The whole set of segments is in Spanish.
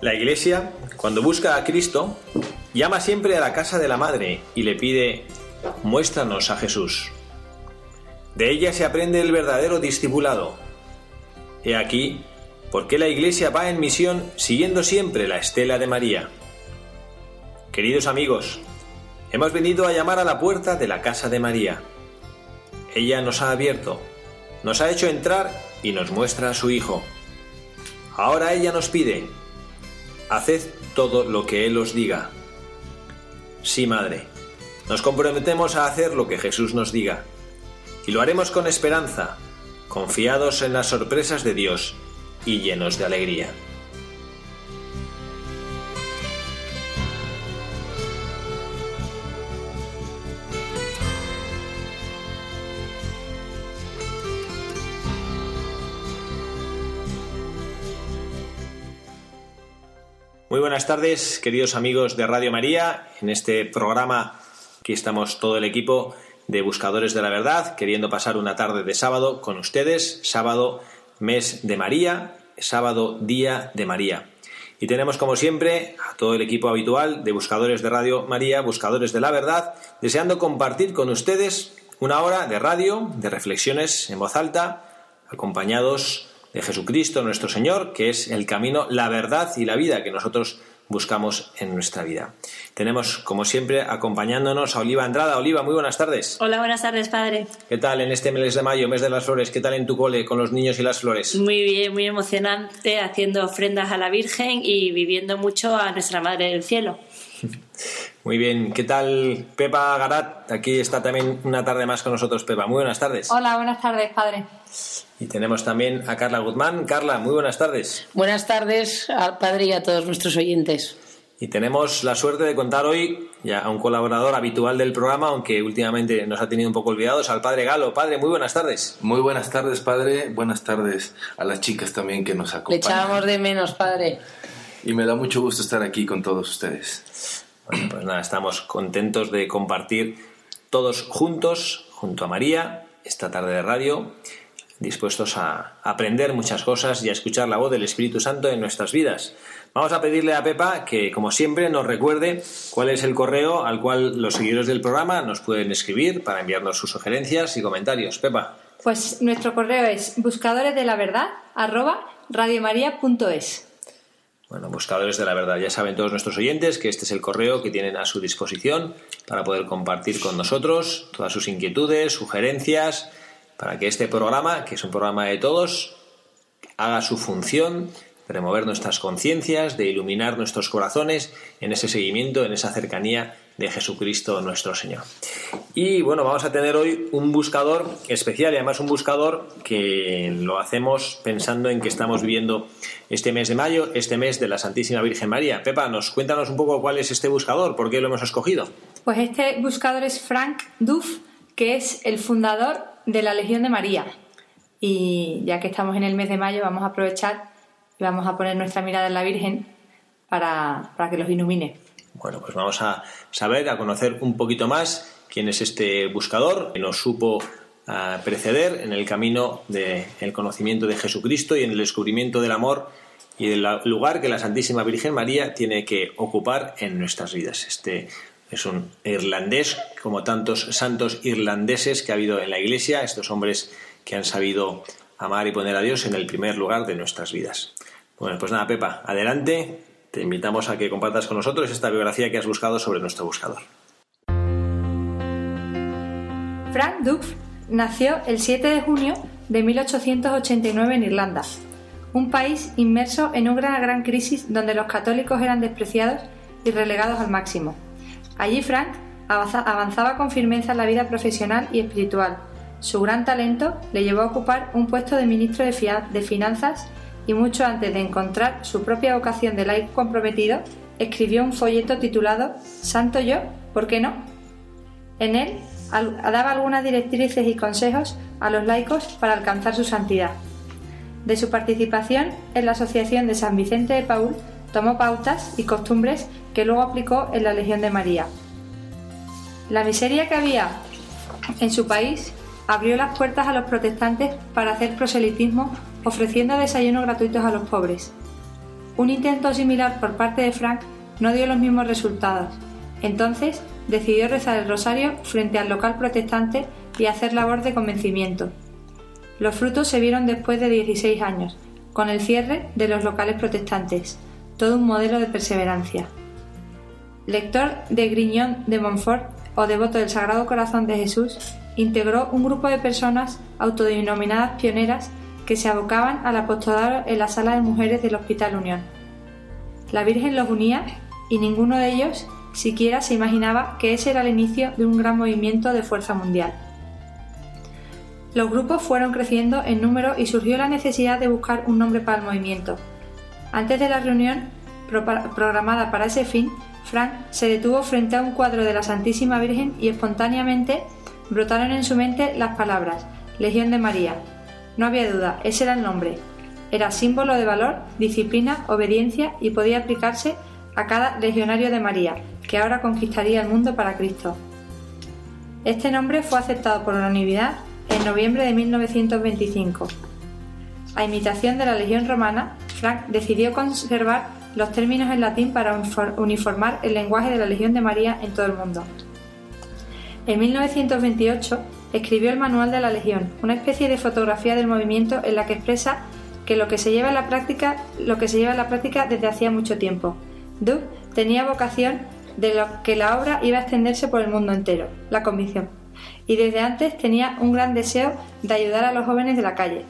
La Iglesia, cuando busca a Cristo, llama siempre a la casa de la Madre y le pide, muéstranos a Jesús. De ella se aprende el verdadero discipulado. He aquí por qué la Iglesia va en misión siguiendo siempre la estela de María. Queridos amigos, hemos venido a llamar a la puerta de la casa de María. Ella nos ha abierto, nos ha hecho entrar y nos muestra a su Hijo. Ahora ella nos pide, haced todo lo que Él os diga. Sí, Madre, nos comprometemos a hacer lo que Jesús nos diga, y lo haremos con esperanza, confiados en las sorpresas de Dios y llenos de alegría. Buenas tardes, queridos amigos de Radio María. En este programa, aquí estamos todo el equipo de Buscadores de la Verdad, queriendo pasar una tarde de sábado con ustedes, sábado mes de María, sábado día de María. Y tenemos como siempre a todo el equipo habitual de Buscadores de Radio María, Buscadores de la Verdad, deseando compartir con ustedes una hora de radio, de reflexiones en voz alta, acompañados de Jesucristo nuestro Señor, que es el camino, la verdad y la vida que nosotros buscamos en nuestra vida. Tenemos, como siempre, acompañándonos a Oliva Andrada. Oliva, muy buenas tardes. Hola, buenas tardes, padre. ¿Qué tal en este mes de mayo, mes de las flores? ¿Qué tal en tu cole con los niños y las flores? Muy bien, muy emocionante, haciendo ofrendas a la Virgen y viviendo mucho a nuestra Madre del Cielo. Muy bien, ¿qué tal Pepa Garat? Aquí está también una tarde más con nosotros, Pepa. Muy buenas tardes. Hola, buenas tardes, padre. Y tenemos también a Carla Guzmán. Carla, muy buenas tardes. Buenas tardes al padre y a todos nuestros oyentes. Y tenemos la suerte de contar hoy ya a un colaborador habitual del programa, aunque últimamente nos ha tenido un poco olvidados, al padre Galo. Padre, muy buenas tardes. Muy buenas tardes, padre. Buenas tardes a las chicas también que nos acompañan. Le echábamos de menos, padre. Y me da mucho gusto estar aquí con todos ustedes. Pues nada, estamos contentos de compartir todos juntos, junto a María, esta tarde de radio, dispuestos a aprender muchas cosas y a escuchar la voz del Espíritu Santo en nuestras vidas. Vamos a pedirle a Pepa que, como siempre, nos recuerde cuál es el correo al cual los seguidores del programa nos pueden escribir para enviarnos sus sugerencias y comentarios. Pepa. Pues nuestro correo es buscadores de la verdad Bueno, buscadores de la verdad. Ya saben todos nuestros oyentes que este es el correo que tienen a su disposición para poder compartir con nosotros todas sus inquietudes, sugerencias, para que este programa, que es un programa de todos, haga su función de remover nuestras conciencias, de iluminar nuestros corazones en ese seguimiento, en esa cercanía de Jesucristo nuestro Señor. Y bueno, vamos a tener hoy un buscador especial y además un buscador que lo hacemos pensando en que estamos viviendo este mes de mayo, este mes de la Santísima Virgen María. Pepa, nos cuéntanos un poco cuál es este buscador, por qué lo hemos escogido. Pues este buscador es Frank Duff, que es el fundador de la Legión de María. Y ya que estamos en el mes de mayo, vamos a aprovechar y vamos a poner nuestra mirada en la Virgen para, para que los ilumine. Bueno, pues vamos a saber, a conocer un poquito más quién es este buscador que nos supo ah, preceder en el camino del conocimiento de Jesucristo y en el descubrimiento del amor y del lugar que la Santísima Virgen María tiene que ocupar en nuestras vidas. Este es un irlandés, como tantos santos irlandeses que ha habido en la Iglesia, estos hombres que han sabido amar y poner a Dios en el primer lugar de nuestras vidas. Bueno, pues nada, Pepa, adelante. Te invitamos a que compartas con nosotros esta biografía que has buscado sobre nuestro buscador. Frank Duff nació el 7 de junio de 1889 en Irlanda, un país inmerso en una gran crisis donde los católicos eran despreciados y relegados al máximo. Allí Frank avanzaba con firmeza en la vida profesional y espiritual. Su gran talento le llevó a ocupar un puesto de ministro de, Finanzas y mucho antes de encontrar su propia vocación de laico comprometido, escribió un folleto titulado Santo yo, ¿por qué no? En él daba algunas directrices y consejos a los laicos para alcanzar su santidad. De su participación en la Asociación de San Vicente de Paul tomó pautas y costumbres que luego aplicó en la Legión de María. La miseria que había en su país abrió las puertas a los protestantes para hacer proselitismo ofreciendo desayunos gratuitos a los pobres. Un intento similar por parte de Frank no dio los mismos resultados. Entonces decidió rezar el rosario frente al local protestante y hacer labor de convencimiento. Los frutos se vieron después de 16 años, con el cierre de los locales protestantes, todo un modelo de perseverancia. Lector de Griñón de Montfort o devoto del Sagrado Corazón de Jesús, integró un grupo de personas autodenominadas pioneras que se abocaban al apostolado en la sala de mujeres del Hospital Unión. La Virgen los unía y ninguno de ellos siquiera se imaginaba que ese era el inicio de un gran movimiento de fuerza mundial. Los grupos fueron creciendo en número y surgió la necesidad de buscar un nombre para el movimiento. Antes de la reunión programada para ese fin, Frank se detuvo frente a un cuadro de la Santísima Virgen y espontáneamente brotaron en su mente las palabras Legión de María. No había duda, ese era el nombre. Era símbolo de valor, disciplina, obediencia y podía aplicarse a cada legionario de María, que ahora conquistaría el mundo para Cristo. Este nombre fue aceptado por unanimidad en noviembre de 1925. A imitación de la Legión Romana, Frank decidió conservar los términos en latín para uniformar el lenguaje de la Legión de María en todo el mundo. En 1928 escribió el Manual de la Legión, una especie de fotografía del movimiento en la que expresa que lo que se lleva en la práctica, desde hacía mucho tiempo. Duff tenía vocación de lo que la obra iba a extenderse por el mundo entero, la convicción y desde antes tenía un gran deseo de ayudar a los jóvenes de la calle.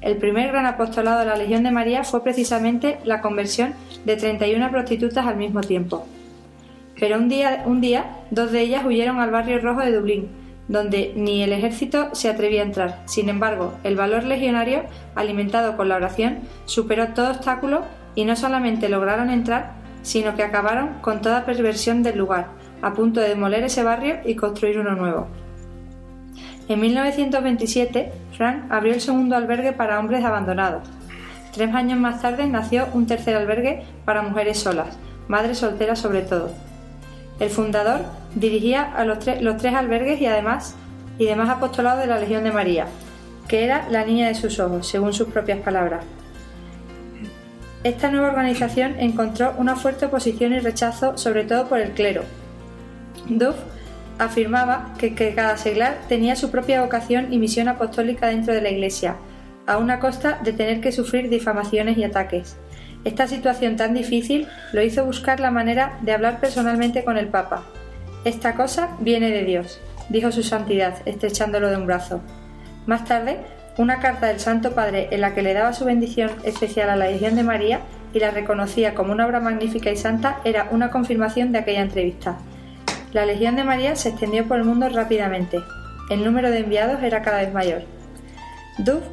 El primer gran apostolado de la Legión de María fue precisamente la conversión de 31 prostitutas al mismo tiempo. Pero un día, dos de ellas huyeron al barrio rojo de Dublín, donde ni el ejército se atrevía a entrar. Sin embargo, el valor legionario, alimentado con la oración, superó todo obstáculo y no solamente lograron entrar, sino que acabaron con toda perversión del lugar, a punto de demoler ese barrio y construir uno nuevo. En 1927, Frank abrió el segundo albergue para hombres abandonados. Tres años más tarde nació un tercer albergue para mujeres solas, madres solteras sobre todo. El fundador dirigía a los, tres albergues y además y demás apostolados de la Legión de María, que era la niña de sus ojos, según sus propias palabras. Esta nueva organización encontró una fuerte oposición y rechazo, sobre todo por el clero, Duff afirmaba que, cada seglar tenía su propia vocación y misión apostólica dentro de la Iglesia, a una costa de tener que sufrir difamaciones y ataques. Esta situación tan difícil lo hizo buscar la manera de hablar personalmente con el Papa. Esta cosa viene de Dios, dijo su santidad, estrechándolo de un brazo. Más tarde, una carta del Santo Padre en la que le daba su bendición especial a la Legión de María y la reconocía como una obra magnífica y santa era una confirmación de aquella entrevista. La Legión de María se extendió por el mundo rápidamente. El número de enviados era cada vez mayor. Duff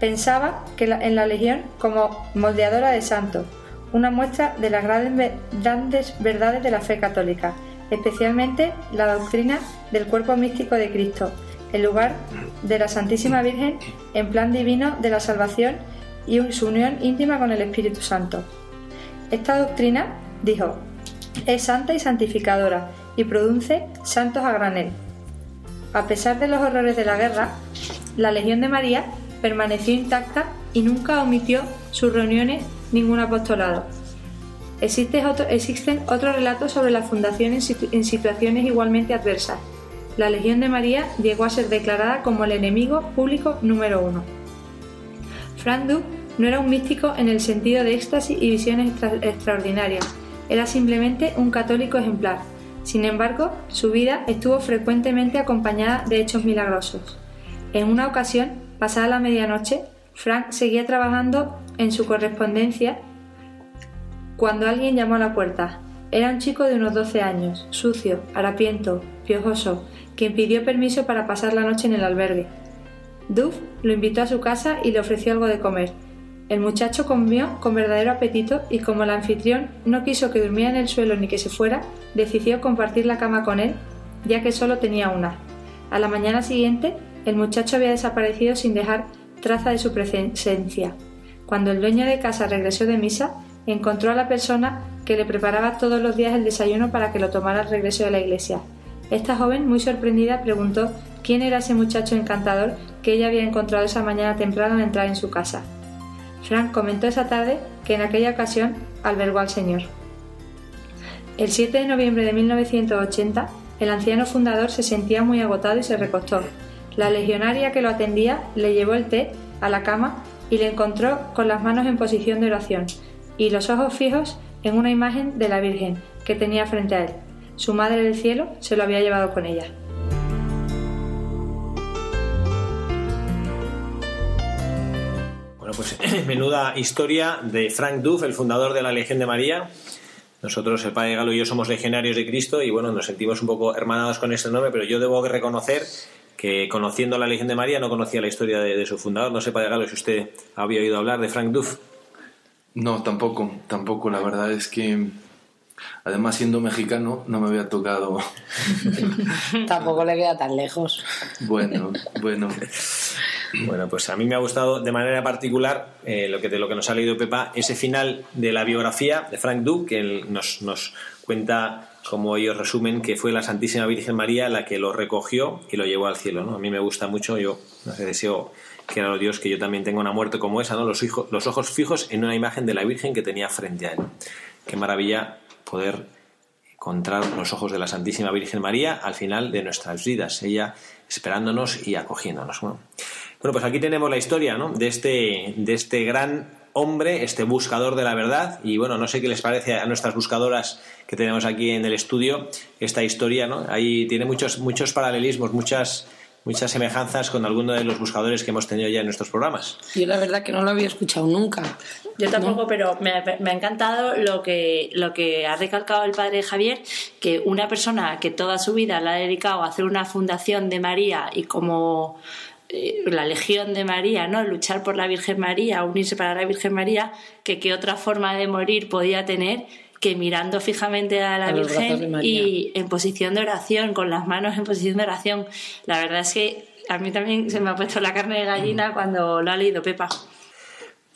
pensaba que en la Legión como moldeadora de santos, una muestra de las grandes verdades de la fe católica, especialmente la doctrina del cuerpo místico de Cristo, el lugar de la Santísima Virgen en plan divino de la salvación y su unión íntima con el Espíritu Santo. Esta doctrina, dijo, es santa y santificadora y produce santos a granel. A pesar de los horrores de la guerra, la Legión de María permaneció intacta y nunca omitió sus reuniones ningún apostolado. existen otros relatos sobre la fundación en, situaciones igualmente adversas. La Legión de María llegó a ser declarada como el enemigo público número uno. Frank Duke no era un místico en el sentido de éxtasis y visiones extraordinarias, era simplemente un católico ejemplar. Sin embargo, su vida estuvo frecuentemente acompañada de hechos milagrosos. En una ocasión, pasada la medianoche, Frank seguía trabajando en su correspondencia cuando alguien llamó a la puerta. Era un chico de unos 12 años, sucio, harapiento, piojoso, quien pidió permiso para pasar la noche en el albergue. Duff lo invitó a su casa y le ofreció algo de comer. El muchacho comió con verdadero apetito y como el anfitrión no quiso que durmiera en el suelo ni que se fuera, decidió compartir la cama con él, ya que solo tenía una. A la mañana siguiente, el muchacho había desaparecido sin dejar traza de su presencia. Cuando el dueño de casa regresó de misa, encontró a la persona que le preparaba todos los días el desayuno para que lo tomara al regreso de la iglesia. Esta joven, muy sorprendida, preguntó quién era ese muchacho encantador que ella había encontrado esa mañana temprano al entrar en su casa. Frank comentó esa tarde que en aquella ocasión albergó al Señor. El 7 de noviembre de 1980, el anciano fundador se sentía muy agotado y se recostó. La legionaria que lo atendía le llevó el té a la cama y le encontró con las manos en posición de oración y los ojos fijos en una imagen de la Virgen que tenía frente a él. Su madre del cielo se lo había llevado con ella. Bueno, pues menuda historia de Frank Duff, el fundador de la Legión de María. Nosotros, el Padre Galo y yo, somos legionarios de Cristo y bueno, nos sentimos un poco hermanados con este nombre, pero yo debo reconocer que conociendo la Legión de María no conocía la historia de, su fundador. No sé, Padre Galo, si usted había oído hablar de Frank Duff. No, tampoco, tampoco. La verdad es que, además siendo mexicano, no me había tocado. tampoco le queda tan lejos. Bueno, bueno. Bueno, pues a mí me ha gustado de manera particular eh, lo que de lo que nos ha leído Pepa, ese final de la biografía de Frank Duff, que nos, nos cuenta como ellos resumen, que fue la Santísima Virgen María la que lo recogió y lo llevó al cielo. ¿no? A mí me gusta mucho, yo no sé, deseo que era Dios que yo también tenga una muerte como esa, ¿no? los, los ojos fijos en una imagen de la Virgen que tenía frente a él. Qué maravilla poder encontrar los ojos de la Santísima Virgen María al final de nuestras vidas, ella esperándonos y acogiéndonos. Bueno pues aquí tenemos la historia ¿no? de, este, de este gran hombre, este buscador de la verdad. Y bueno, no sé qué les parece a nuestras buscadoras que tenemos aquí en el estudio esta historia, ¿no? Ahí tiene muchos, muchos paralelismos, muchas muchas semejanzas con algunos de los buscadores que hemos tenido ya en nuestros programas. Yo la verdad que no lo había escuchado nunca. Yo tampoco, pero me, me, ha encantado lo que, lo que ha recalcado el padre Javier, que una persona que toda su vida la ha dedicado a hacer una fundación de María y como la Legión de María, ¿no? Luchar por la Virgen María, unirse para la Virgen María, que qué otra forma de morir podía tener que mirando fijamente a la Virgen y en posición de oración, con las manos en posición de oración. La verdad es que a mí también se me ha puesto la carne de gallina cuando lo ha leído Pepa.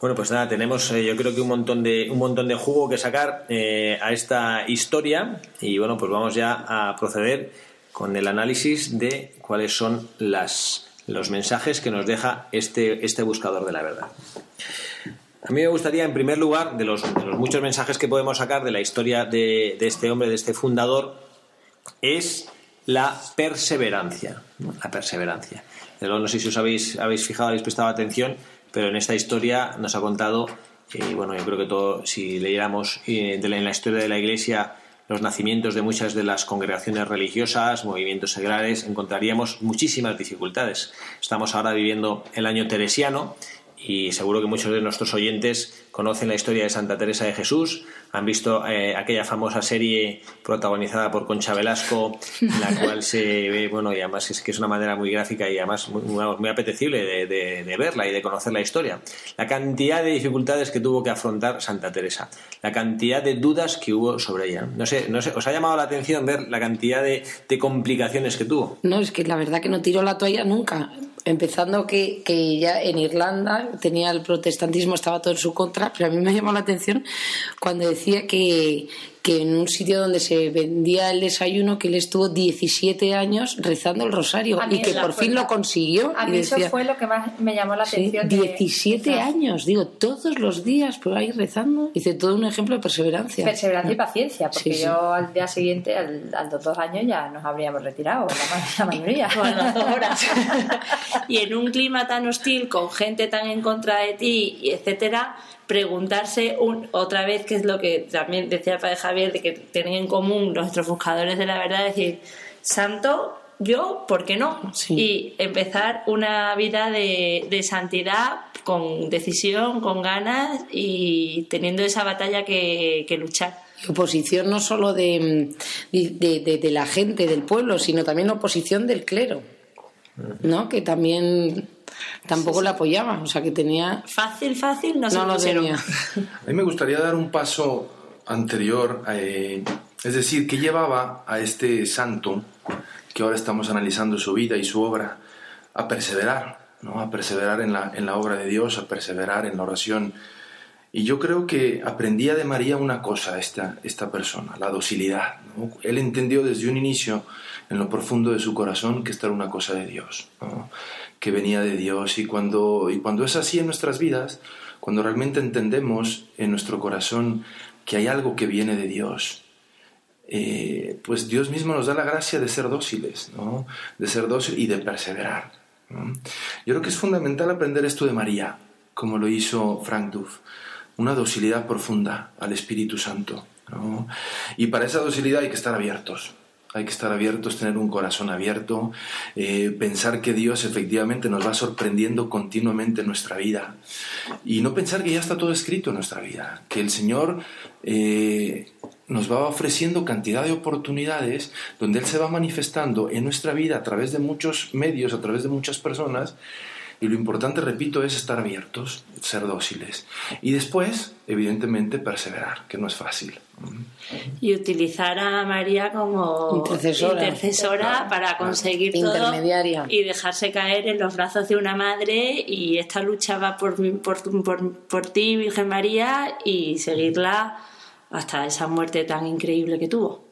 Bueno, pues nada, tenemos eh, yo creo que un montón de, un montón de jugo que sacar eh, a esta historia y bueno, pues vamos ya a proceder con el análisis de cuáles son las los mensajes que nos deja este, este buscador de la verdad. A mí me gustaría, en primer lugar, de los, muchos mensajes que podemos sacar de la historia de, este hombre, de este fundador, es la perseverancia. La perseverancia. No sé si os habéis, habéis fijado, habéis prestado atención, pero en esta historia nos ha contado, y bueno, yo creo que todo, si leyéramos eh, en la historia de la Iglesia los nacimientos de muchas de las congregaciones religiosas, movimientos seglares, encontraríamos muchísimas dificultades. Estamos ahora viviendo el año teresiano y seguro que muchos de nuestros oyentes conocen la historia de Santa Teresa de Jesús, han visto eh, aquella famosa serie protagonizada por Concha Velasco, en la cual se ve, bueno, y además es que es una manera muy gráfica y además muy, muy apetecible de, verla y de conocer la historia. La cantidad de dificultades que tuvo que afrontar Santa Teresa, la cantidad de dudas que hubo sobre ella. No sé, no sé, ¿os ha llamado la atención ver la cantidad de, de complicaciones que tuvo? No, es que la verdad que no tiró la toalla nunca empezando que, que, ya en Irlanda tenía el protestantismo, estaba todo en su contra, pero a mí me llamó la atención cuando decía que, que en un sitio donde se vendía el desayuno que él estuvo 17 años rezando el rosario y que por fin lo consiguió. A mí eso fue lo que más me llamó la atención. 17 años, digo, todos los días por ahí rezando. Dice, todo un ejemplo de perseverancia. Perseverancia y paciencia, porque yo al día siguiente, al, a los dos años, ya nos habríamos retirado, la, mayoría. y en un clima tan hostil, con gente tan en contra de ti, etcétera, preguntarse otra vez qué es lo que también decía el padre Javier, de que tienen en común nuestros buscadores de la verdad, decir, santo, yo, ¿por qué no? Y empezar una vida de, santidad con decisión, con ganas y teniendo esa batalla que, luchar. Oposición no solo de, de, la gente, del pueblo, sino también oposición del clero, ¿no? Que también tampoco la apoyaba, o sea que tenía... Fácil, fácil, no, no lo tenía. A mí me gustaría dar un paso anterior, eh, es decir, que llevaba a este santo, que ahora estamos analizando su vida y su obra, a perseverar, ¿no? a perseverar en la, en la obra de Dios, a perseverar en la oración. Y yo creo que aprendía de María una cosa esta, esta persona, la docilidad. Él entendió desde un inicio, en lo profundo de su corazón, que esta era una cosa de Dios. ¿no? Que venía de Dios. Y cuando, y cuando es así en nuestras vidas, cuando realmente entendemos en nuestro corazón que hay algo que viene de Dios, eh, pues Dios mismo nos da la gracia de ser dóciles, ¿no? de ser dóciles y de perseverar. Yo creo que es fundamental aprender esto de María, como lo hizo Frank Duff, una docilidad profunda al Espíritu Santo. Y para esa docilidad hay que estar abiertos, hay que estar abiertos, tener un corazón abierto, eh, pensar que Dios efectivamente nos va sorprendiendo continuamente en nuestra vida. Y no pensar que ya está todo escrito en nuestra vida, que el Señor eh, nos va ofreciendo cantidad de oportunidades donde Él se va manifestando en nuestra vida a través de muchos medios, a través de muchas personas y lo importante, repito, es estar abiertos, ser dóciles. Y después, evidentemente, perseverar, que no es fácil. Y utilizar a María como intercesora, para conseguir todo Intermediaria. y dejarse caer en los brazos de una madre y esta lucha va por, por, por, por ti, Virgen María, y seguirla hasta esa muerte tan increíble que tuvo.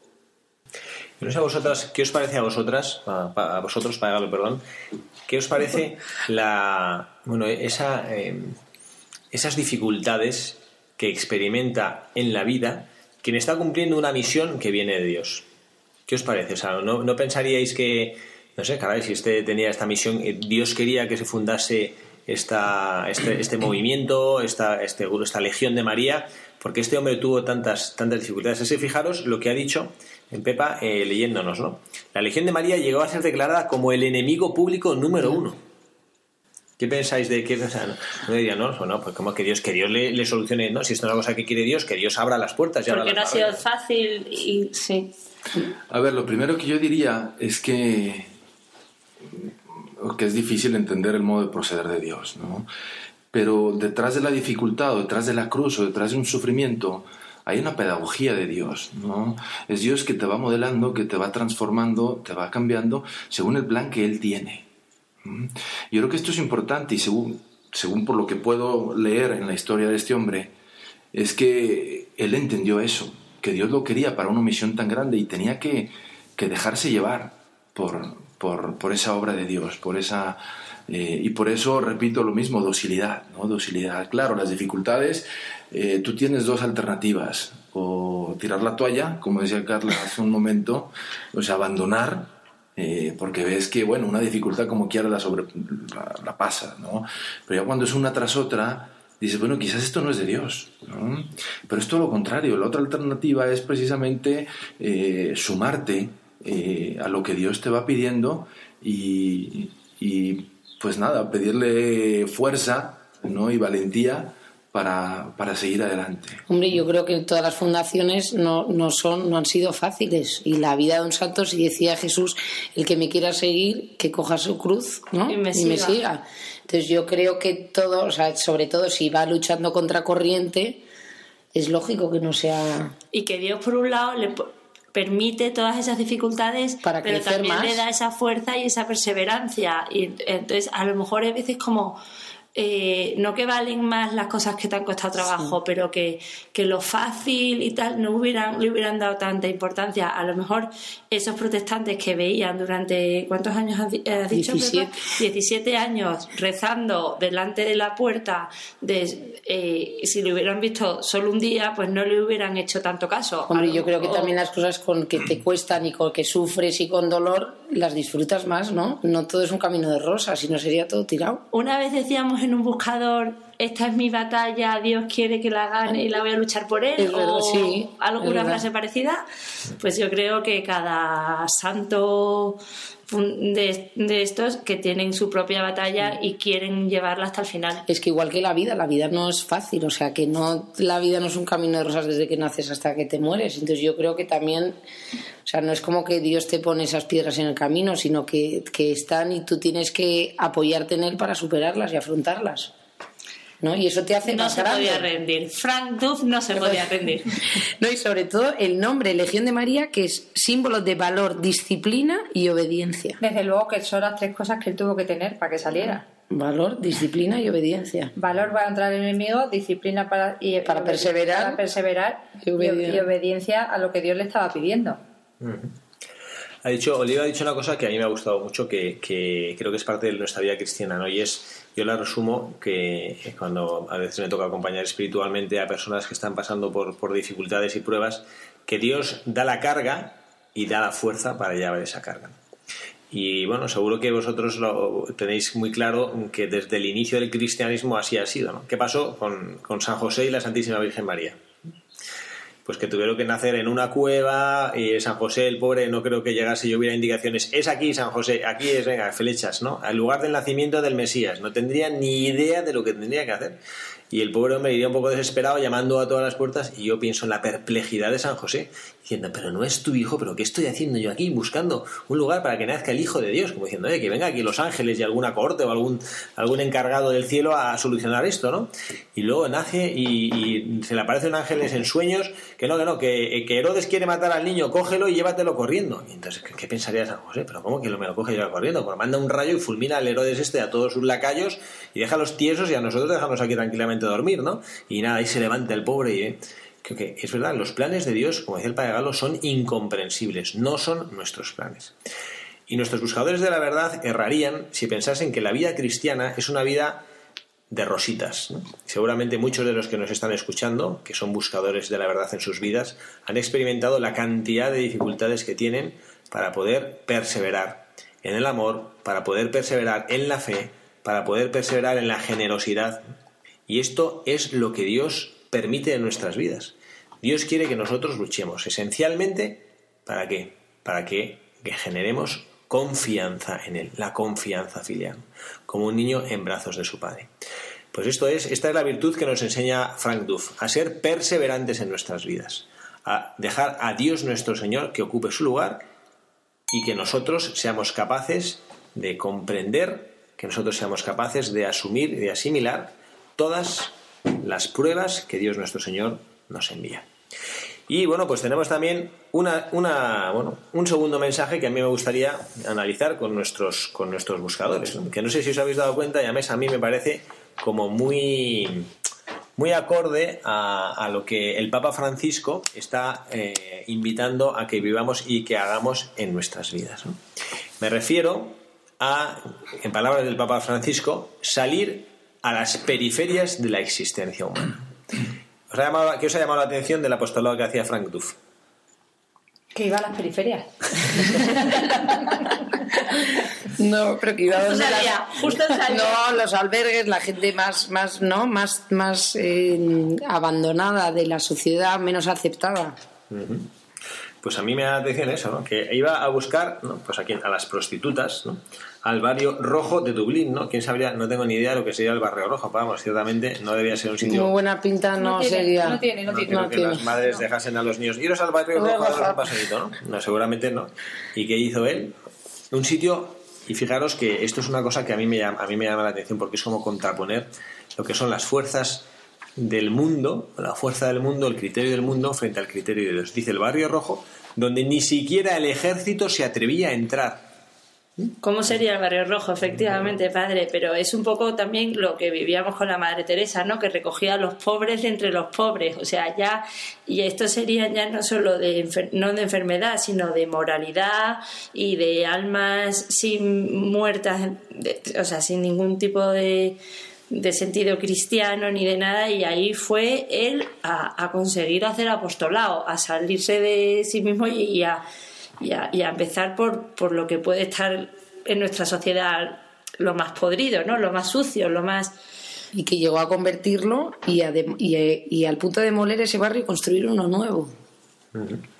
No sé a vosotras, ¿qué os parece a vosotras, a, vosotros, para perdón, qué os parece la, bueno, esa, em, esas dificultades que experimenta en la vida quien está cumpliendo una misión que viene de Dios? ¿Qué os parece? O sea, ¿no, pensaríais que, no sé, caray, si usted tenía esta misión, eh, Dios quería que se fundase esta, este, este movimiento, esta, este, esta legión de María, porque este hombre tuvo tantas, tantas dificultades. Ese, fijaros lo que ha dicho en Pepa eh, leyéndonos, ¿no? La Legión de María llegó a ser declarada como el enemigo público número uno. ¿Qué pensáis de qué? no, diría, no, no, pues como que Dios, que Dios le, solucione, ¿no? Si esto es una cosa que quiere Dios, que Dios abra las puertas. Y Porque no ha sido fácil y sí. A ver, lo primero que yo diría es que, que es difícil entender el modo de proceder de Dios, ¿no? Pero detrás de la dificultad, o detrás de la cruz, o detrás de un sufrimiento, hay una pedagogía de Dios, ¿no? Es Dios que te va modelando, que te va transformando, te va cambiando según el plan que Él tiene. ¿Mm? Yo creo que esto es importante y según, según por lo que puedo leer en la historia de este hombre, es que Él entendió eso, que Dios lo quería para una misión tan grande y tenía que, que dejarse llevar por, por, por, esa obra de Dios, por esa... Eh, y por eso repito lo mismo, docilidad, ¿no? Docilidad. Claro, las dificultades eh, tú tienes dos alternativas, o tirar la toalla, como decía Carla hace un momento, o sea, abandonar, eh, porque ves que, bueno, una dificultad como quiera la, sobre, pasa, ¿no? Pero ya cuando es una tras otra, dices, bueno, quizás esto no es de Dios, ¿no? Pero es todo lo contrario, la otra alternativa es precisamente eh, sumarte a lo que Dios te va pidiendo y, y, pues nada, pedirle fuerza ¿no? y valentía para, para, seguir adelante. Hombre, yo creo que todas las fundaciones no, no, son, no han sido fáciles. Y la vida de un santo, si decía Jesús, el que me quiera seguir, que coja su cruz ¿no? y, me, siga. Entonces yo creo que todo, o sea, sobre todo si va luchando contra corriente, es lógico que no sea... Y que Dios, por un lado, le permite todas esas dificultades, Para pero también más. le da esa fuerza y esa perseverancia. Y entonces, a lo mejor hay veces como eh, no que valen más las cosas que te han costado trabajo, sí. pero que, que, lo fácil y tal no hubieran, le hubieran dado tanta importancia. A lo mejor esos protestantes que veían durante, ¿cuántos años has, has dicho? 17. 17 años rezando delante de la puerta, de, eh, si lo hubieran visto solo un día, pues no le hubieran hecho tanto caso. Hombre, yo creo que también las cosas con que te cuestan y con que sufres y con dolor, las disfrutas más, ¿no? No todo es un camino de rosas, si no sería todo tirado. Una vez decíamos en un buscador esta es mi batalla, Dios quiere que la gane y la voy a luchar por él, verdad, o sí, alguna frase parecida, pues yo creo que cada santo de, de, estos que tienen su propia batalla y quieren llevarla hasta el final. Es que igual que la vida, la vida no es fácil, o sea que no la vida no es un camino de rosas desde que naces hasta que te mueres. Entonces yo creo que también, o sea, no es como que Dios te pone esas piedras en el camino, sino que, que están y tú tienes que apoyarte en él para superarlas y afrontarlas. ¿No? Y eso te hace no más se grande. podía rendir. Frank Duff no se podía rendir. no, y sobre todo el nombre Legión de María, que es símbolo de valor, disciplina y obediencia. Desde luego que son las tres cosas que él tuvo que tener para que saliera. Valor, disciplina y obediencia. Valor para entrar el enemigo, disciplina para, y, para perseverar, para perseverar y, obediencia. y, obediencia a lo que Dios le estaba pidiendo. Uh -huh. Ha dicho, Oliva ha dicho una cosa que a mí me ha gustado mucho, que, que, creo que es parte de nuestra vida cristiana, ¿no? Y es, yo la resumo, que cuando a veces me toca acompañar espiritualmente a personas que están pasando por, por dificultades y pruebas, que Dios da la carga y da la fuerza para llevar esa carga. Y bueno, seguro que vosotros lo tenéis muy claro que desde el inicio del cristianismo así ha sido, ¿no? ¿Qué pasó con, con San José y la Santísima Virgen María? Pues que tuvieron que nacer en una cueva y San José, el pobre, no creo que llegase y hubiera indicaciones, es aquí San José, aquí es, venga, flechas, ¿no? Al lugar del nacimiento del Mesías, no tendría ni idea de lo que tendría que hacer. Y el pobre hombre iría un poco desesperado llamando a todas las puertas y yo pienso en la perplejidad de San José, diciendo, pero no es tu hijo, pero ¿qué estoy haciendo yo aquí buscando un lugar para que nazca el Hijo de Dios? Como diciendo, oye, que venga aquí los ángeles y alguna corte o algún, algún encargado del cielo a solucionar esto, ¿no? Y luego nace y, se le aparecen ángeles en sueños, que no, que no, que, que, Herodes quiere matar al niño, cógelo y llévatelo corriendo. Y entonces, ¿qué, pensaría San José? Pero ¿cómo que lo me lo coge y lleva corriendo? Pues manda un rayo y fulmina al Herodes este a todos sus lacayos y deja los tiesos y a nosotros dejamos aquí tranquilamente dormir, ¿no? Y nada, ahí se levanta el pobre y... ¿eh? que, es verdad, los planes de Dios, como decía el Padre Galo, son incomprensibles, no son nuestros planes. Y nuestros buscadores de la verdad errarían si pensasen que la vida cristiana es una vida de rositas. Seguramente muchos de los que nos están escuchando, que son buscadores de la verdad en sus vidas, han experimentado la cantidad de dificultades que tienen para poder perseverar en el amor, para poder perseverar en la fe, para poder perseverar en la generosidad. Y esto es lo que Dios permite en nuestras vidas. Dios quiere que nosotros luchemos, esencialmente, ¿para qué? Para que, generemos confianza en Él, la confianza filial, como un niño en brazos de su padre. Pues esto es, esta es la virtud que nos enseña Frank Duff, a ser perseverantes en nuestras vidas, a dejar a Dios nuestro Señor que ocupe su lugar y que nosotros seamos capaces de comprender, que nosotros seamos capaces de asumir y de asimilar todas las pruebas que Dios nuestro Señor nos envía. Y bueno, pues tenemos también una, una, bueno, un segundo mensaje que a mí me gustaría analizar con nuestros, con nuestros buscadores, que no sé si os habéis dado cuenta, y a mí me parece como muy, muy acorde a, a lo que el Papa Francisco está eh, invitando a que vivamos y que hagamos en nuestras vidas. ¿no? Me refiero a, en palabras del Papa Francisco, salir a las periferias de la existencia humana. ¿Os ha llamado, ¿Qué os ha llamado la atención del apostolado que hacía Frank Duff? Que iba a las periferias. no, pero que iba justo donde salía, las... justo salía. No, los albergues, la gente más, más, no, más, más eh, abandonada de la sociedad, menos aceptada. Uh -huh. pues a mí me da atención eso, ¿no? Que iba a buscar, ¿no? Pues a, quién, a las prostitutas, ¿no? Al barrio rojo de Dublín, ¿no? ¿Quién sabría? No tengo ni idea de lo que sería el barrio rojo, pero vamos, ciertamente no debía ser un sitio... Muy buena pinta no, No tiene, sería. no tiene, no tiene. No que tiene. las madres dejasen a los niños iros al barrio rojo a daros un paseíto, ¿no? No, seguramente no. ¿Y qué hizo él? Un sitio, y fijaros que esto es una cosa que a mí me llama, a mí me llama la atención porque es como contraponer lo que son las fuerzas del mundo, la fuerza del mundo, el criterio del mundo frente al criterio de Dios. Dice el barrio rojo, donde ni siquiera el ejército se atrevía a entrar. ¿Cómo sería el barrio rojo? Efectivamente, padre, pero es un poco también lo que vivíamos con la Madre Teresa, ¿no? Que recogía a los pobres de entre los pobres, o sea, ya, y esto sería ya no solo de, no de enfermedad, sino de moralidad y de almas sin muertas, de- o sea, sin ningún tipo de, de sentido cristiano ni de nada, y ahí fue él a, a conseguir hacer apostolado, a salirse de sí mismo y a y a, y a empezar por, por lo que puede estar en nuestra sociedad lo más podrido, ¿no? Lo más sucio, lo más... Y que llegó a convertirlo y, a de- y, y al punto de demoler ese barrio y construir uno nuevo.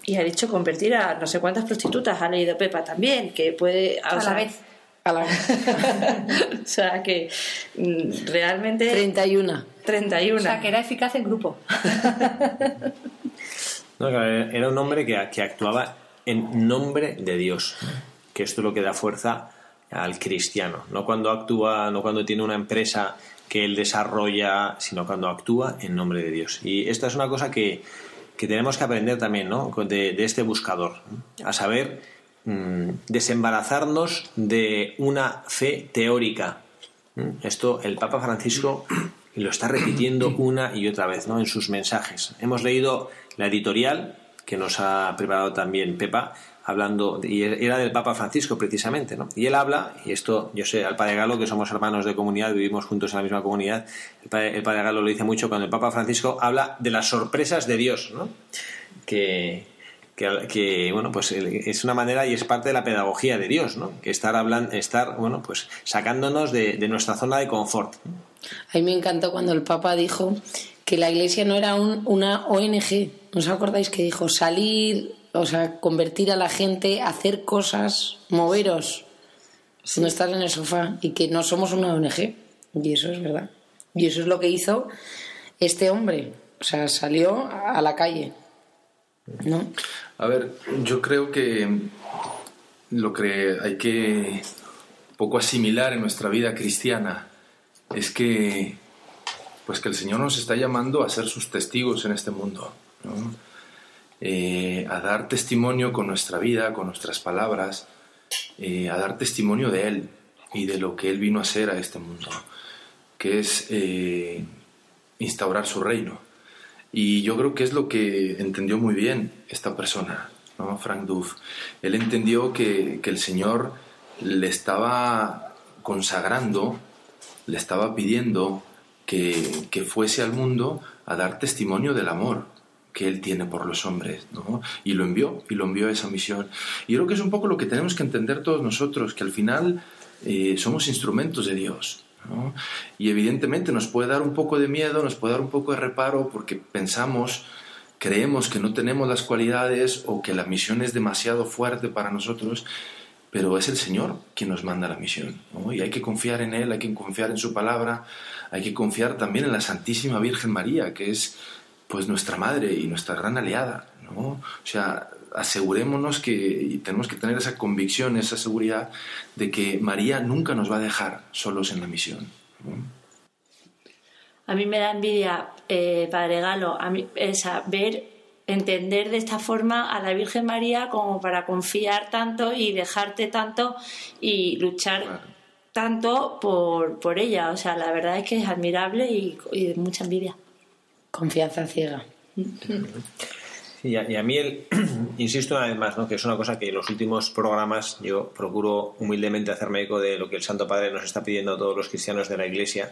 Y ha dicho convertir a no sé cuántas prostitutas, ha leído Pepa también, que puede... o A la sea, vez. A la o sea, que mm, realmente... 31. 31. O sea, que era eficaz en grupo. No, era un hombre que, que actuaba en nombre de Dios, que esto es lo que da fuerza al cristiano, no cuando actúa, no cuando tiene una empresa que él desarrolla, sino cuando actúa en nombre de Dios. Y esta es una cosa que, que tenemos que aprender también ¿no? de, de este buscador, a saber mm, desembarazarnos de una fe teórica. Esto el Papa Francisco lo está repitiendo una y otra vez ¿no? en sus mensajes. Hemos leído la editorial que nos ha preparado también Pepa, hablando, y era del Papa Francisco precisamente, ¿no? Y él habla, y esto yo sé, al Padre Galo, que somos hermanos de comunidad, vivimos juntos en la misma comunidad, el Padre, el Padre Galo lo dice mucho cuando el Papa Francisco habla de las sorpresas de Dios, ¿no? Que, que, que, bueno, pues es una manera y es parte de la pedagogía de Dios, ¿no? Que estar hablando, estar, bueno, pues sacándonos de, de nuestra zona de confort. A mí me encantó cuando el Papa dijo que la Iglesia no era un- una ONG. ¿No os acordáis que dijo salir, o sea, convertir a la gente, hacer cosas, moveros, no estar en el sofá y que no somos una ONG? Y eso es verdad. Y eso es lo que hizo este hombre. O sea, salió a la calle. ¿No? A ver, yo creo que lo que hay que poco asimilar en nuestra vida cristiana es que pues que el Señor nos está llamando a ser sus testigos en este mundo, Eh, a dar testimonio con nuestra vida, con nuestras palabras, eh, a dar testimonio de Él y de lo que Él vino a hacer a este mundo, que es eh, instaurar su reino. Y yo creo que es lo que entendió muy bien esta persona. Frank Duff. Él entendió que, que el Señor le estaba consagrando, le estaba pidiendo que, que fuese al mundo a dar testimonio del amor que Él tiene por los hombres, ¿no? Y lo envió, y lo envió a esa misión. Y creo que es un poco lo que tenemos que entender todos nosotros, que al final eh, somos instrumentos de Dios, ¿no? Y evidentemente nos puede dar un poco de miedo, nos puede dar un poco de reparo porque pensamos, creemos que no tenemos las cualidades o que la misión es demasiado fuerte para nosotros, pero es el Señor quien nos manda la misión. ¿no? Y hay que confiar en Él, hay que confiar en su palabra, hay que confiar también en la Santísima Virgen María, que es pues nuestra madre y nuestra gran aliada. ¿no? O sea, asegurémonos que y tenemos que tener esa convicción, esa seguridad de que María nunca nos va a dejar solos en la misión. ¿no? A mí me da envidia, eh, Padre Galo, a mí, esa, ver, entender de esta forma a la Virgen María como para confiar tanto y dejarte tanto y luchar Claro. tanto por, por ella. O sea, la verdad es que es admirable y, y de mucha envidia. Confianza ciega. Y a, y a mí, el, insisto una vez más, ¿no? que es una cosa que en los últimos programas yo procuro humildemente hacerme eco de lo que el Santo Padre nos está pidiendo a todos los cristianos de la Iglesia,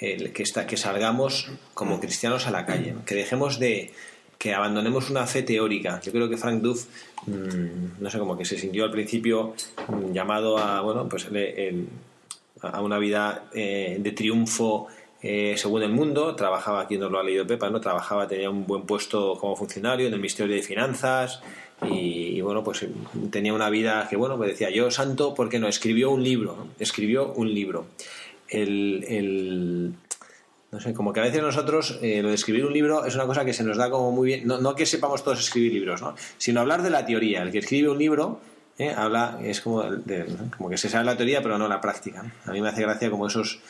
el que, está, que salgamos como cristianos a la calle, que dejemos de que abandonemos una fe teórica. Yo creo que Frank Duff, mmm, no sé, como que se sintió al principio mmm, llamado a, bueno, pues el, a una vida eh, de triunfo eh, según el mundo, trabajaba, aquí nos lo ha leído Pepa, ¿no? Trabajaba, tenía un buen puesto como funcionario en el Ministerio de Finanzas y, bueno, pues tenía una vida que, bueno, pues decía, yo santo, ¿por qué no? Escribió un libro, escribió un libro. el, no sé, como que a veces nosotros eh, lo de escribir un libro es una cosa que se nos da como muy bien, no, no que sepamos todos escribir libros, ¿no? sino hablar de la teoría. El que escribe un libro ¿eh? habla, es como, como que se sabe la teoría pero no la práctica. A mí me hace gracia como esos,